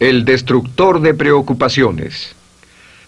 El destructor de preocupaciones.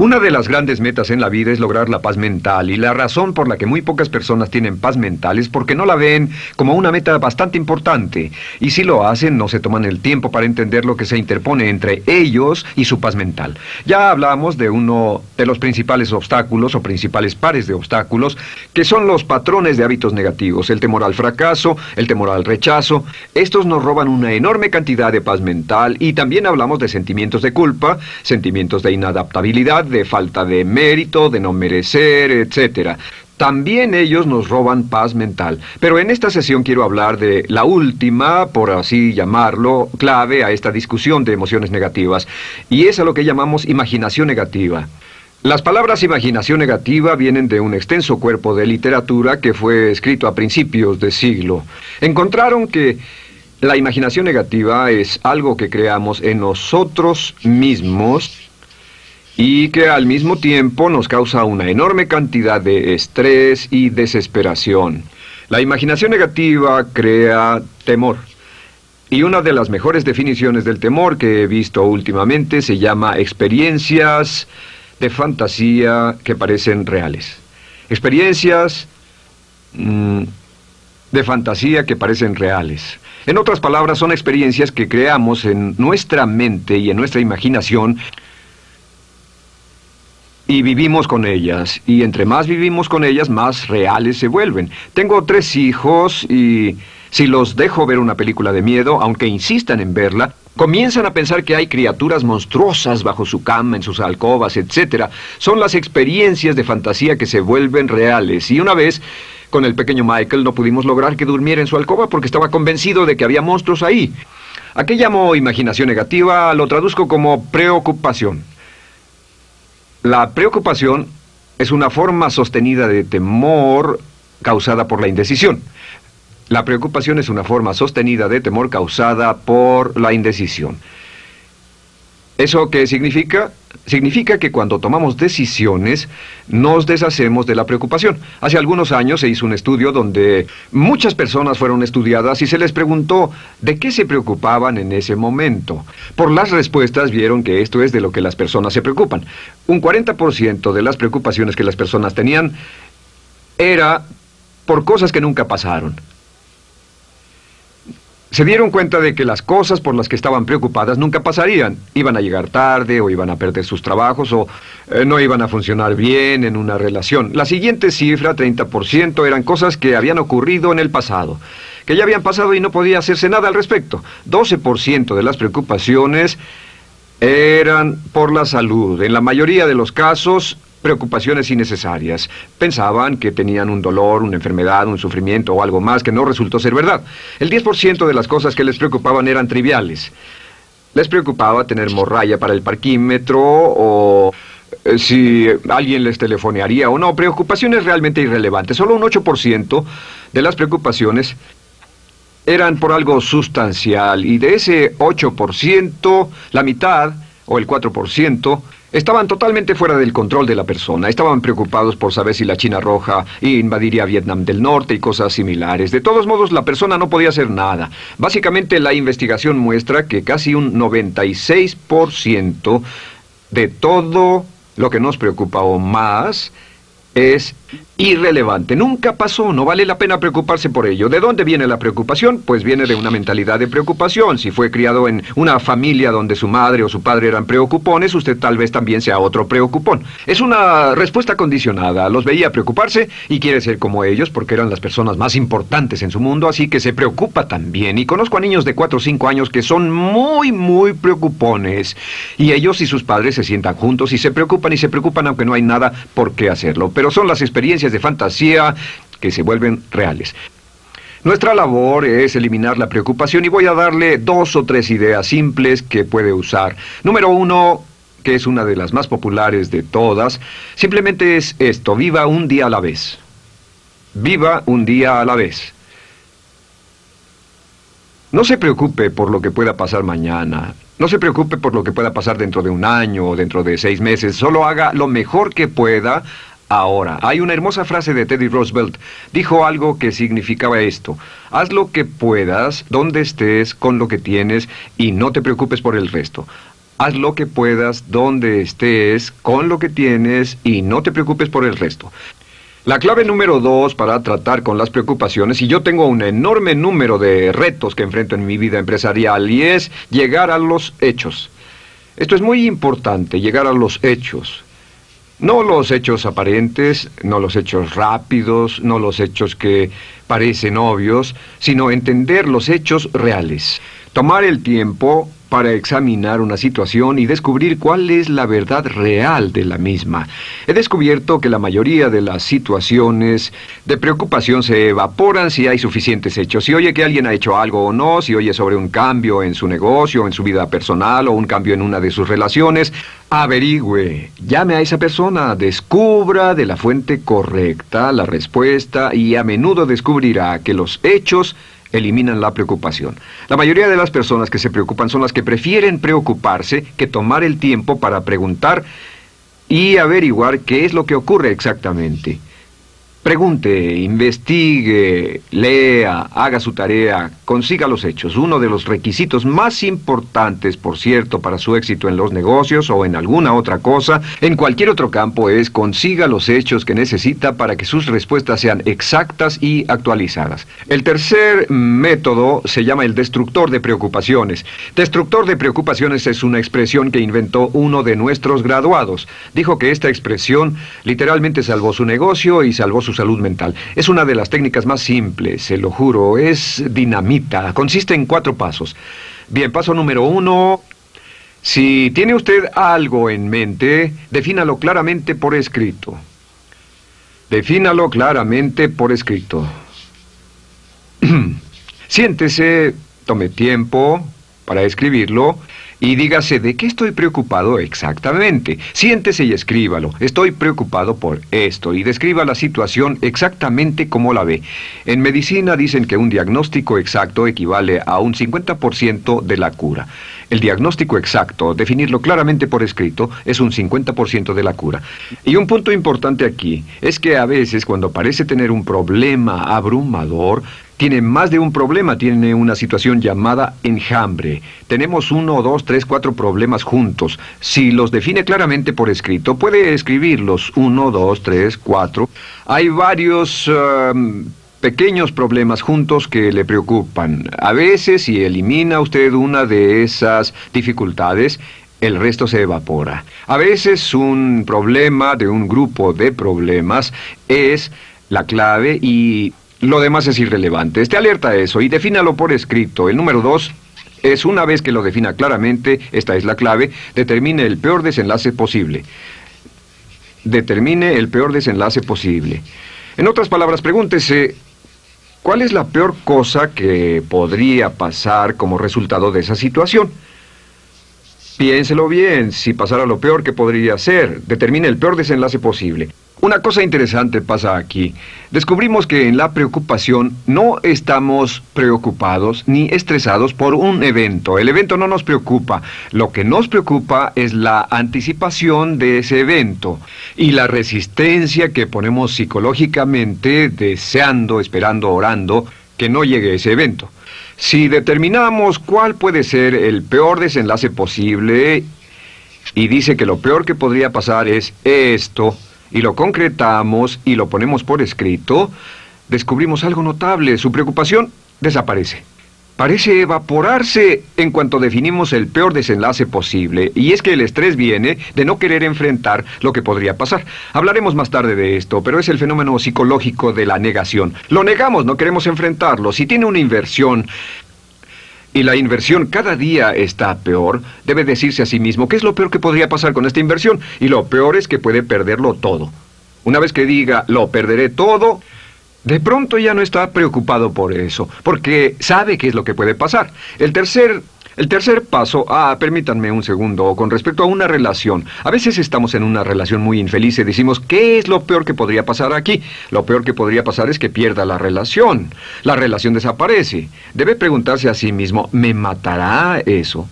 Una de las grandes metas en la vida es lograr la paz mental y la razón por la que muy pocas personas tienen paz mental es porque no la ven como una meta bastante importante y si lo hacen no se toman el tiempo para entender lo que se interpone entre ellos y su paz mental. Ya hablamos de uno de los principales obstáculos o principales pares de obstáculos que son los patrones de hábitos negativos, el temor al fracaso, el temor al rechazo. Estos nos roban una enorme cantidad de paz mental y también hablamos de sentimientos de culpa, sentimientos de inadaptabilidad, de falta de mérito, de no merecer, etc. También ellos nos roban paz mental. Pero en esta sesión quiero hablar de la última, por así llamarlo, clave a esta discusión de emociones negativas, y es a lo que llamamos imaginación negativa. Las palabras imaginación negativa vienen de un extenso cuerpo de literatura que fue escrito a principios de siglo. Encontraron que la imaginación negativa es algo que creamos en nosotros mismos y que al mismo tiempo nos causa una enorme cantidad de estrés y desesperación. La imaginación negativa crea temor. Y una de las mejores definiciones del temor que he visto últimamente se llama experiencias de fantasía que parecen reales. Experiencias mm, de fantasía que parecen reales. En otras palabras, son experiencias que creamos en nuestra mente y en nuestra imaginación y vivimos con ellas. Y entre más vivimos con ellas, más reales se vuelven. Tengo tres hijos y si los dejo ver una película de miedo, aunque insistan en verla, comienzan a pensar que hay criaturas monstruosas bajo su cama, en sus alcobas, etc. Son las experiencias de fantasía que se vuelven reales. Y una vez, con el pequeño Michael, no pudimos lograr que durmiera en su alcoba porque estaba convencido de que había monstruos ahí. ¿A qué llamo imaginación negativa? Lo traduzco como preocupación. La preocupación es una forma sostenida de temor causada por la indecisión. La preocupación es una forma sostenida de temor causada por la indecisión. ¿Eso qué significa? Significa que cuando tomamos decisiones nos deshacemos de la preocupación. Hace algunos años se hizo un estudio donde muchas personas fueron estudiadas y se les preguntó de qué se preocupaban en ese momento. Por las respuestas vieron que esto es de lo que las personas se preocupan. Un 40% de las preocupaciones que las personas tenían era por cosas que nunca pasaron se dieron cuenta de que las cosas por las que estaban preocupadas nunca pasarían. Iban a llegar tarde o iban a perder sus trabajos o eh, no iban a funcionar bien en una relación. La siguiente cifra, 30%, eran cosas que habían ocurrido en el pasado, que ya habían pasado y no podía hacerse nada al respecto. 12% de las preocupaciones eran por la salud. En la mayoría de los casos preocupaciones innecesarias. Pensaban que tenían un dolor, una enfermedad, un sufrimiento o algo más que no resultó ser verdad. El 10% de las cosas que les preocupaban eran triviales. Les preocupaba tener morralla para el parquímetro o eh, si alguien les telefonearía o no. Preocupaciones realmente irrelevantes. Solo un 8% de las preocupaciones eran por algo sustancial y de ese 8%, la mitad o el 4% Estaban totalmente fuera del control de la persona. Estaban preocupados por saber si la China Roja invadiría Vietnam del Norte y cosas similares. De todos modos, la persona no podía hacer nada. Básicamente, la investigación muestra que casi un 96% de todo lo que nos preocupa o más es irrelevante. Nunca pasó, no vale la pena preocuparse por ello. ¿De dónde viene la preocupación? Pues viene de una mentalidad de preocupación. Si fue criado en una familia donde su madre o su padre eran preocupones, usted tal vez también sea otro preocupón. Es una respuesta condicionada. Los veía preocuparse y quiere ser como ellos porque eran las personas más importantes en su mundo, así que se preocupa también. Y conozco a niños de 4 o 5 años que son muy, muy preocupones. Y ellos y sus padres se sientan juntos y se preocupan y se preocupan aunque no hay nada por qué hacerlo. Pero son las experiencias de fantasía que se vuelven reales. Nuestra labor es eliminar la preocupación y voy a darle dos o tres ideas simples que puede usar. Número uno, que es una de las más populares de todas, simplemente es esto, viva un día a la vez. Viva un día a la vez. No se preocupe por lo que pueda pasar mañana. No se preocupe por lo que pueda pasar dentro de un año o dentro de seis meses. Solo haga lo mejor que pueda ahora. Hay una hermosa frase de Teddy Roosevelt. Dijo algo que significaba esto. Haz lo que puedas, donde estés, con lo que tienes, y no te preocupes por el resto. Haz lo que puedas, donde estés, con lo que tienes y no te preocupes por el resto. La clave número dos para tratar con las preocupaciones, y yo tengo un enorme número de retos que enfrento en mi vida empresarial, y es llegar a los hechos. Esto es muy importante, llegar a los hechos. No los hechos aparentes, no los hechos rápidos, no los hechos que parecen obvios, sino entender los hechos reales. Tomar el tiempo para examinar una situación y descubrir cuál es la verdad real de la misma. He descubierto que la mayoría de las situaciones de preocupación se evaporan si hay suficientes hechos. Si oye que alguien ha hecho algo o no, si oye sobre un cambio en su negocio, en su vida personal o un cambio en una de sus relaciones, averigüe, llame a esa persona, descubra de la fuente correcta la respuesta y a menudo descubrirá que los hechos eliminan la preocupación. La mayoría de las personas que se preocupan son las que prefieren preocuparse que tomar el tiempo para preguntar y averiguar qué es lo que ocurre exactamente. Pregunte, investigue, lea, haga su tarea, consiga los hechos. Uno de los requisitos más importantes, por cierto, para su éxito en los negocios o en alguna otra cosa, en cualquier otro campo, es consiga los hechos que necesita para que sus respuestas sean exactas y actualizadas. El tercer método se llama el destructor de preocupaciones. Destructor de preocupaciones es una expresión que inventó uno de nuestros graduados. Dijo que esta expresión literalmente salvó su negocio y salvó su salud mental. Es una de las técnicas más simples, se lo juro, es dinamita, consiste en cuatro pasos. Bien, paso número uno, si tiene usted algo en mente, defínalo claramente por escrito. Defínalo claramente por escrito. Siéntese, tome tiempo para escribirlo y dígase de qué estoy preocupado exactamente. Siéntese y escríbalo. Estoy preocupado por esto y describa la situación exactamente como la ve. En medicina dicen que un diagnóstico exacto equivale a un 50% de la cura. El diagnóstico exacto, definirlo claramente por escrito, es un 50% de la cura. Y un punto importante aquí es que a veces cuando parece tener un problema abrumador, tiene más de un problema, tiene una situación llamada enjambre. Tenemos uno, dos, tres, cuatro problemas juntos. Si los define claramente por escrito, puede escribirlos. Uno, dos, tres, cuatro. Hay varios... Um, pequeños problemas juntos que le preocupan. A veces, si elimina usted una de esas dificultades, el resto se evapora. A veces un problema de un grupo de problemas es la clave y lo demás es irrelevante. Esté alerta a eso y defínalo por escrito. El número dos es una vez que lo defina claramente, esta es la clave, determine el peor desenlace posible. Determine el peor desenlace posible. En otras palabras, pregúntese, ¿cuál es la peor cosa que podría pasar como resultado de esa situación? Piénselo bien, si pasara lo peor que podría ser, determine el peor desenlace posible. Una cosa interesante pasa aquí. Descubrimos que en la preocupación no estamos preocupados ni estresados por un evento. El evento no nos preocupa. Lo que nos preocupa es la anticipación de ese evento y la resistencia que ponemos psicológicamente deseando, esperando, orando que no llegue ese evento. Si determinamos cuál puede ser el peor desenlace posible y dice que lo peor que podría pasar es esto, y lo concretamos y lo ponemos por escrito, descubrimos algo notable. Su preocupación desaparece. Parece evaporarse en cuanto definimos el peor desenlace posible, y es que el estrés viene de no querer enfrentar lo que podría pasar. Hablaremos más tarde de esto, pero es el fenómeno psicológico de la negación. Lo negamos, no queremos enfrentarlo. Si tiene una inversión y la inversión cada día está peor, debe decirse a sí mismo qué es lo peor que podría pasar con esta inversión. Y lo peor es que puede perderlo todo. Una vez que diga, lo perderé todo, de pronto ya no está preocupado por eso, porque sabe qué es lo que puede pasar. El tercer el tercer paso, ah, permítanme un segundo, con respecto a una relación. A veces estamos en una relación muy infeliz y decimos, ¿qué es lo peor que podría pasar aquí? Lo peor que podría pasar es que pierda la relación. La relación desaparece. Debe preguntarse a sí mismo, ¿me matará eso?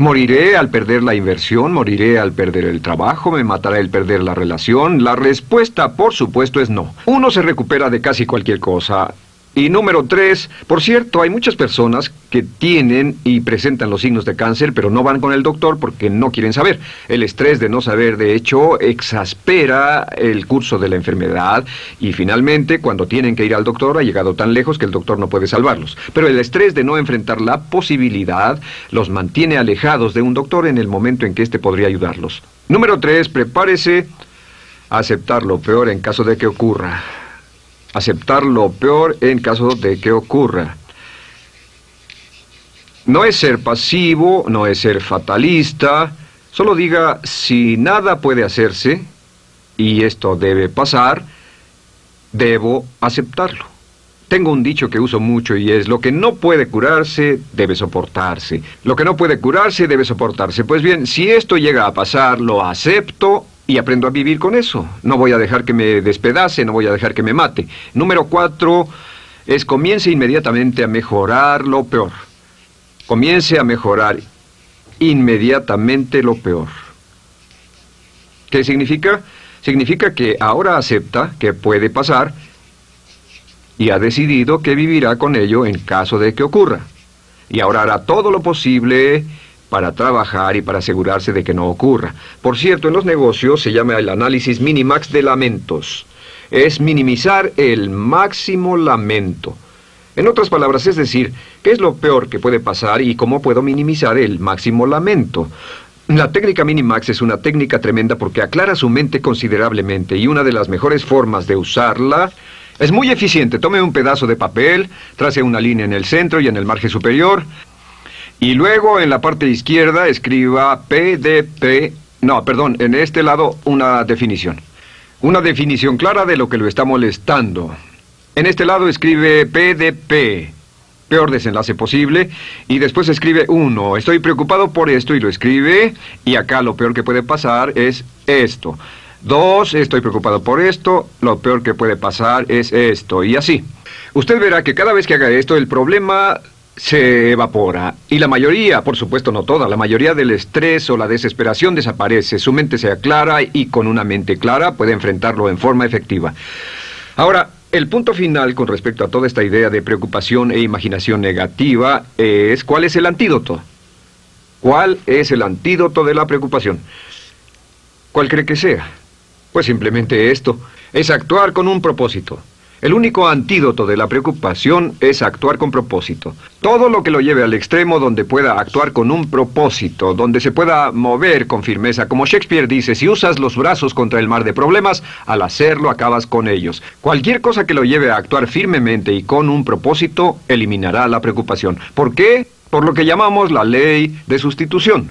¿Moriré al perder la inversión? ¿Moriré al perder el trabajo? ¿Me matará el perder la relación? La respuesta, por supuesto, es no. Uno se recupera de casi cualquier cosa Y número tres, por cierto, hay muchas personas que tienen y presentan los signos de cáncer, pero no van con el doctor porque no quieren saber. El estrés de no saber, de hecho, exaspera el curso de la enfermedad y finalmente, cuando tienen que ir al doctor, ha llegado tan lejos que el doctor no puede salvarlos. Pero el estrés de no enfrentar la posibilidad los mantiene alejados de un doctor en el momento en que éste podría ayudarlos. Número tres, prepárese a aceptar lo peor en caso de que ocurra aceptar lo peor en caso de que ocurra. No es ser pasivo, no es ser fatalista, solo diga si nada puede hacerse, y esto debe pasar, debo aceptarlo. Tengo un dicho que uso mucho y es, lo que no puede curarse, debe soportarse. Lo que no puede curarse, debe soportarse. Pues bien, si esto llega a pasar, lo acepto y aprendo a vivir con eso. No voy a dejar que me despedace, no voy a dejar que me mate. Número cuatro es comience inmediatamente a mejorar lo peor. Comience a mejorar inmediatamente lo peor. ¿Qué significa? Significa que ahora acepta que puede pasar y ha decidido que vivirá con ello en caso de que ocurra. Y ahora hará todo lo posible para trabajar y para asegurarse de que no ocurra. Por cierto, en los negocios se llama el análisis minimax de lamentos. Es minimizar el máximo lamento. En otras palabras, es decir, ¿qué es lo peor que puede pasar y cómo puedo minimizar el máximo lamento? La técnica Minimax es una técnica tremenda porque aclara su mente considerablemente y una de las mejores formas de usarla es muy eficiente. Tome un pedazo de papel, trace una línea en el centro y en el margen superior, y luego en la parte izquierda escriba PDP, no, perdón, en este lado una definición. Una definición clara de lo que lo está molestando. En este lado escribe PDP, peor desenlace posible, y después escribe 1, estoy preocupado por esto y lo escribe, y acá lo peor que puede pasar es esto. 2, estoy preocupado por esto, lo peor que puede pasar es esto, y así. Usted verá que cada vez que haga esto, el problema se evapora. Y la mayoría, por supuesto no toda, la mayoría del estrés o la desesperación desaparece. Su mente se aclara y con una mente clara puede enfrentarlo en forma efectiva. Ahora, el punto final con respecto a toda esta idea de preocupación e imaginación negativa es cuál es el antídoto. ¿Cuál es el antídoto de la preocupación? ¿Cuál cree que sea? Pues simplemente esto, es actuar con un propósito. El único antídoto de la preocupación es actuar con propósito. Todo lo que lo lleve al extremo donde pueda actuar con un propósito, donde se pueda mover con firmeza, como Shakespeare dice, si usas los brazos contra el mar de problemas, al hacerlo acabas con ellos. Cualquier cosa que lo lleve a actuar firmemente y con un propósito, eliminará la preocupación. ¿Por qué? Por lo que llamamos la ley de sustitución.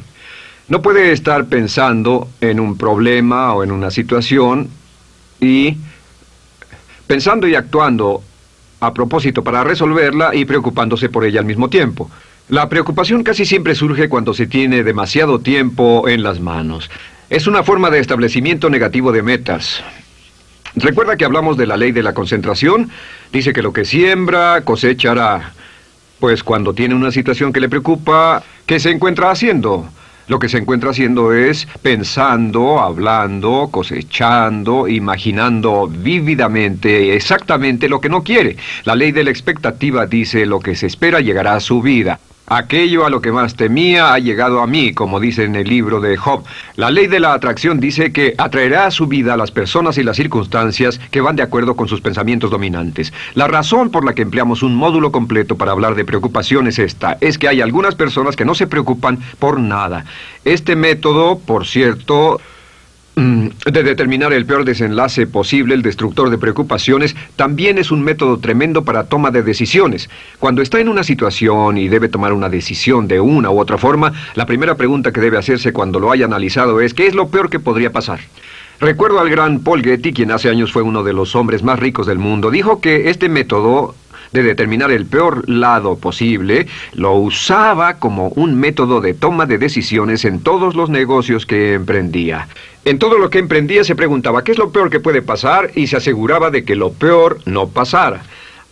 No puede estar pensando en un problema o en una situación y pensando y actuando a propósito para resolverla y preocupándose por ella al mismo tiempo. La preocupación casi siempre surge cuando se tiene demasiado tiempo en las manos. Es una forma de establecimiento negativo de metas. Recuerda que hablamos de la ley de la concentración. Dice que lo que siembra cosechará. Pues cuando tiene una situación que le preocupa, ¿qué se encuentra haciendo? Lo que se encuentra haciendo es pensando, hablando, cosechando, imaginando vívidamente exactamente lo que no quiere. La ley de la expectativa dice lo que se espera llegará a su vida. Aquello a lo que más temía ha llegado a mí, como dice en el libro de Job. La ley de la atracción dice que atraerá a su vida a las personas y las circunstancias que van de acuerdo con sus pensamientos dominantes. La razón por la que empleamos un módulo completo para hablar de preocupación es esta, es que hay algunas personas que no se preocupan por nada. Este método, por cierto, de determinar el peor desenlace posible, el destructor de preocupaciones, también es un método tremendo para toma de decisiones. Cuando está en una situación y debe tomar una decisión de una u otra forma, la primera pregunta que debe hacerse cuando lo haya analizado es ¿qué es lo peor que podría pasar? Recuerdo al gran Paul Getty, quien hace años fue uno de los hombres más ricos del mundo, dijo que este método de determinar el peor lado posible, lo usaba como un método de toma de decisiones en todos los negocios que emprendía. En todo lo que emprendía se preguntaba qué es lo peor que puede pasar y se aseguraba de que lo peor no pasara.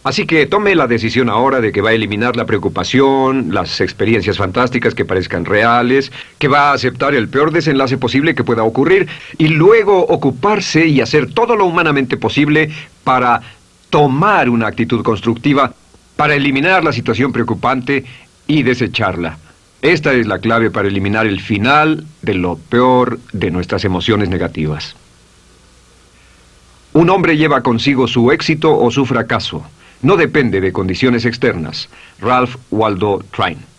Así que tome la decisión ahora de que va a eliminar la preocupación, las experiencias fantásticas que parezcan reales, que va a aceptar el peor desenlace posible que pueda ocurrir y luego ocuparse y hacer todo lo humanamente posible para tomar una actitud constructiva para eliminar la situación preocupante y desecharla. Esta es la clave para eliminar el final de lo peor de nuestras emociones negativas. Un hombre lleva consigo su éxito o su fracaso. No depende de condiciones externas. Ralph Waldo Trine.